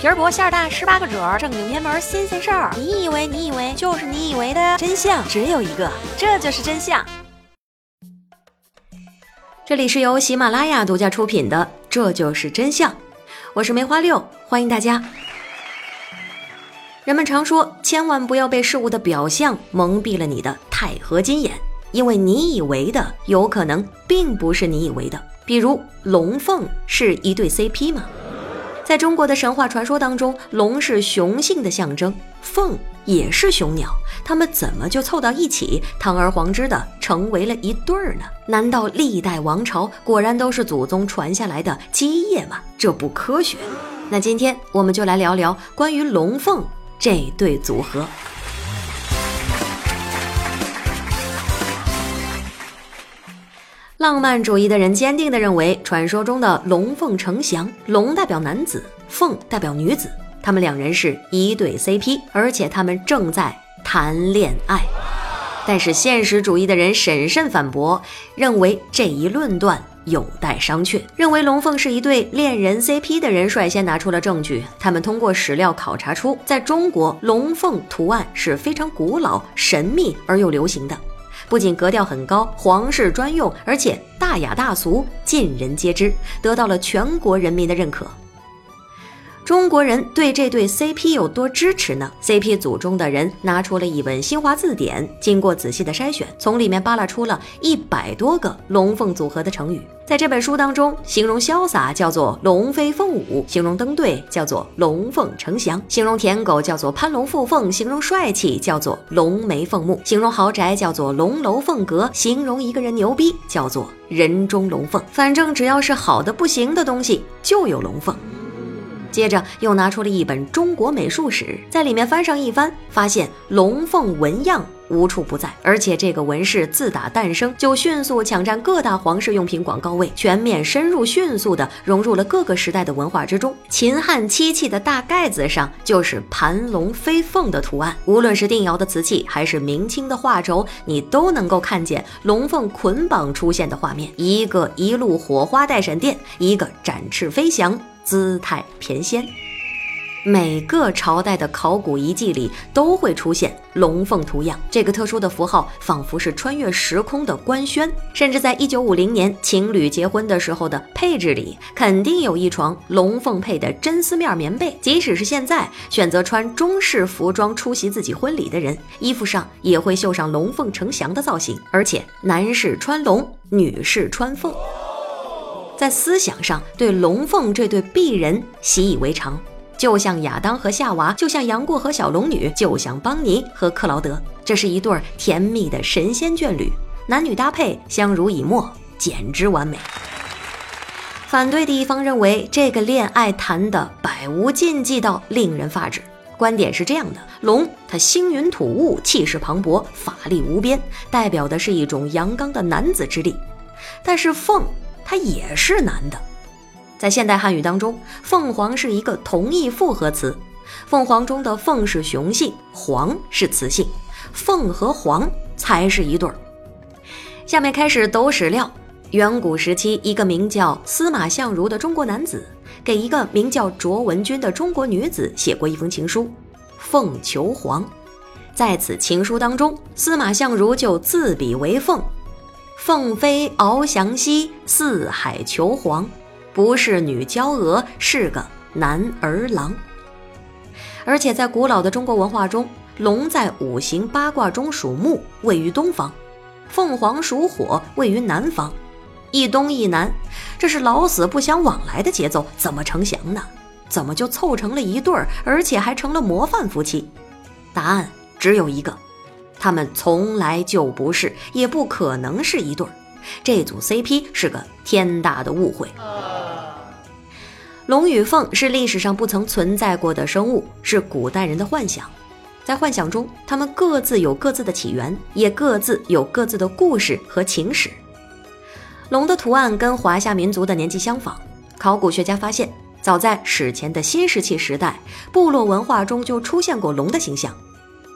皮儿薄馅儿大，十八个褶儿，正经偏门新鲜事儿。你以为你以为就是你以为的真相只有一个，这就是真相。这里是由喜马拉雅独家出品的《这就是真相》，我是梅花六，欢迎大家。人们常说，千万不要被事物的表象蒙蔽了你的钛合金眼，因为你以为的有可能并不是你以为的。比如龙凤是一对 CP 吗？在中国的神话传说当中，龙是雄性的象征，凤也是雄鸟，它们怎么就凑到一起，堂而皇之的成为了一对儿呢？难道历代王朝果然都是祖宗传下来的基业吗？这不科学。那今天我们就来聊聊关于龙凤这对组合。浪漫主义的人坚定地认为，传说中的龙凤呈祥，龙代表男子，凤代表女子，他们两人是一对 CP，而且他们正在谈恋爱。但是现实主义的人审慎反驳，认为这一论断有待商榷。认为龙凤是一对恋人 CP 的人率先拿出了证据，他们通过史料考察出，在中国龙凤图案是非常古老、神秘而又流行的。不仅格调很高，皇室专用，而且大雅大俗，尽人皆知，得到了全国人民的认可。中国人对这对 CP 有多支持呢？CP 组中的人拿出了一本新华字典，经过仔细的筛选，从里面扒拉出了一百多个龙凤组合的成语。在这本书当中，形容潇洒叫做龙飞凤舞，形容登对叫做龙凤呈祥，形容舔狗叫做攀龙附凤，形容帅气叫做龙眉凤目，形容豪宅叫做龙楼凤阁，形容一个人牛逼叫做人中龙凤。反正只要是好的不行的东西，就有龙凤。接着又拿出了一本中国美术史，在里面翻上一翻，发现龙凤纹样无处不在，而且这个纹饰自打诞生就迅速抢占各大皇室用品广告位，全面深入，迅速的融入了各个时代的文化之中。秦汉漆器的大盖子上就是盘龙飞凤的图案，无论是定窑的瓷器，还是明清的画轴，你都能够看见龙凤捆绑出现的画面，一个一路火花带闪电，一个展翅飞翔。姿态翩跹，每个朝代的考古遗迹里都会出现龙凤图样。这个特殊的符号仿佛是穿越时空的官宣，甚至在一九五零年情侣结婚的时候的配置里，肯定有一床龙凤配的真丝面棉被。即使是现在选择穿中式服装出席自己婚礼的人，衣服上也会绣上龙凤呈祥的造型，而且男士穿龙，女士穿凤。在思想上对龙凤这对璧人习以为常，就像亚当和夏娃，就像杨过和小龙女，就像邦尼和克劳德，这是一对甜蜜的神仙眷侣，男女搭配相濡以沫，简直完美。反对的一方认为这个恋爱谈的百无禁忌到令人发指。观点是这样的：龙它星云吐雾，气势磅礴，法力无边，代表的是一种阳刚的男子之力，但是凤。它也是男的，在现代汉语当中，凤凰是一个同义复合词。凤凰中的凤是雄性，凰是雌性，凤和凰才是一对儿。下面开始抖史料。远古时期，一个名叫司马相如的中国男子，给一个名叫卓文君的中国女子写过一封情书，《凤求凰》。在此情书当中，司马相如就自比为凤。凤飞翱翔兮，四海求凰。不是女娇娥，是个男儿郎。而且在古老的中国文化中，龙在五行八卦中属木，位于东方；凤凰属火，位于南方。一东一南，这是老死不相往来的节奏，怎么成祥呢？怎么就凑成了一对儿，而且还成了模范夫妻？答案只有一个。他们从来就不是，也不可能是一对儿。这组 CP 是个天大的误会。龙与凤是历史上不曾存在过的生物，是古代人的幻想。在幻想中，他们各自有各自的起源，也各自有各自的故事和情史。龙的图案跟华夏民族的年纪相仿。考古学家发现，早在史前的新石器时代，部落文化中就出现过龙的形象。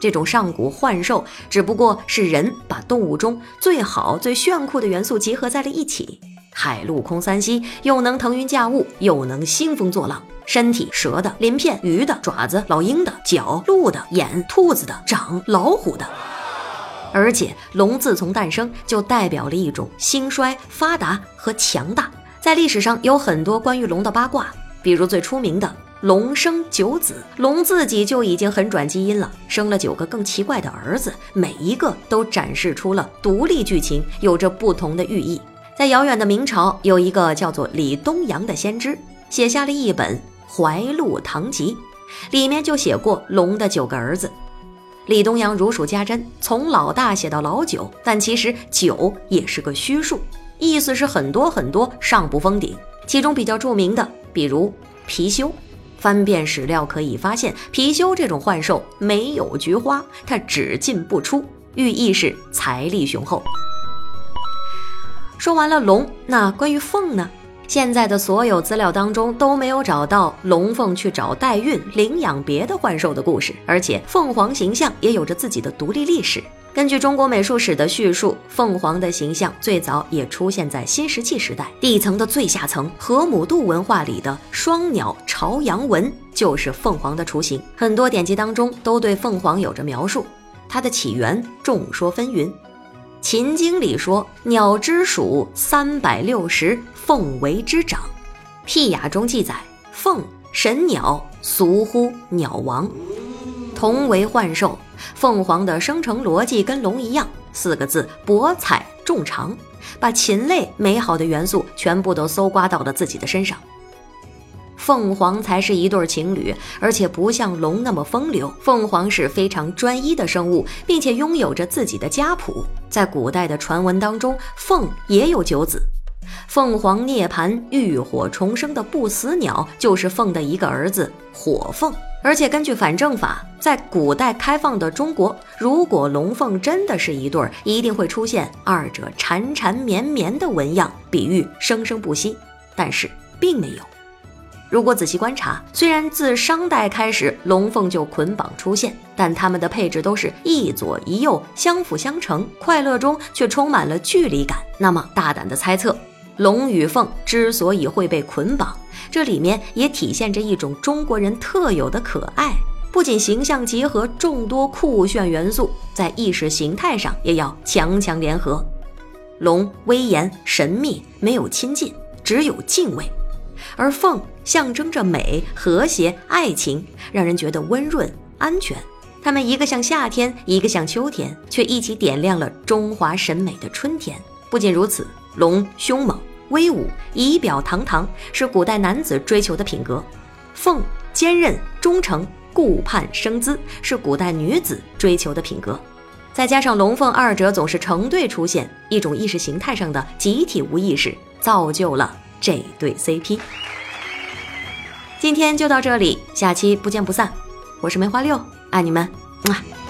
这种上古幻兽只不过是人把动物中最好、最炫酷的元素集合在了一起。海陆空三栖，又能腾云驾雾，又能兴风作浪。身体蛇的、鳞片鱼的、爪子老鹰的、脚鹿的、眼兔子的、掌老虎的。而且龙自从诞生就代表了一种兴衰、发达和强大。在历史上有很多关于龙的八卦，比如最出名的龙生九子，龙自己就已经很转基因了，生了九个更奇怪的儿子，每一个都展示出了独立剧情，有着不同的寓意。在遥远的明朝，有一个叫做李东阳的先知，写下了一本。《怀录堂集》里面就写过龙的九个儿子。李东阳如数家珍，从老大写到老九，但其实九也是个虚数，意思是很多很多，上不封顶。其中比较著名的，比如貔貅。翻遍史料可以发现，貔貅这种幻兽没有菊花，它只进不出，寓意是财力雄厚。说完了龙，那关于凤呢？现在的所有资料当中都没有找到龙凤去找代孕、领养别的幻兽的故事，而且凤凰形象也有着自己的独立历史。根据中国美术史的叙述，凤凰的形象最早也出现在新石器时代，地层的最下层河姆渡文化里的双鸟朝阳纹就是凤凰的雏形。很多典籍当中都对凤凰有着描述，它的起源众说纷纭。《秦经》里说：“鸟之属三百六十，凤为之长。”《辟雅》中记载：“凤神鸟，俗呼鸟王，同为幻兽。凤凰的生成逻辑跟龙一样，四个字：博采众长，把禽类美好的元素全部都搜刮到了自己的身上。”凤凰才是一对情侣，而且不像龙那么风流。凤凰是非常专一的生物，并且拥有着自己的家谱。在古代的传闻当中，凤也有九子。凤凰涅槃、浴火重生的不死鸟，就是凤的一个儿子火凤。而且根据反正法，在古代开放的中国，如果龙凤真的是一对儿，一定会出现二者缠缠绵绵的纹样，比喻生生不息。但是并没有。如果仔细观察，虽然自商代开始龙凤就捆绑出现，但它们的配置都是一左一右，相辅相成，快乐中却充满了距离感。那么大胆的猜测，龙与凤之所以会被捆绑，这里面也体现着一种中国人特有的可爱。不仅形象结合众多酷炫元素，在意识形态上也要强强联合。龙威严神秘，没有亲近，只有敬畏。而凤象征着美、和谐、爱情，让人觉得温润、安全。它们一个像夏天，一个像秋天，却一起点亮了中华审美的春天。不仅如此，龙凶猛、威武、仪表堂堂，是古代男子追求的品格；凤坚韧、忠诚、顾盼生姿，是古代女子追求的品格。再加上龙凤二者总是成对出现，一种意识形态上的集体无意识，造就了。这对 CP，今天就到这里，下期不见不散。我是梅花六，爱你们，么。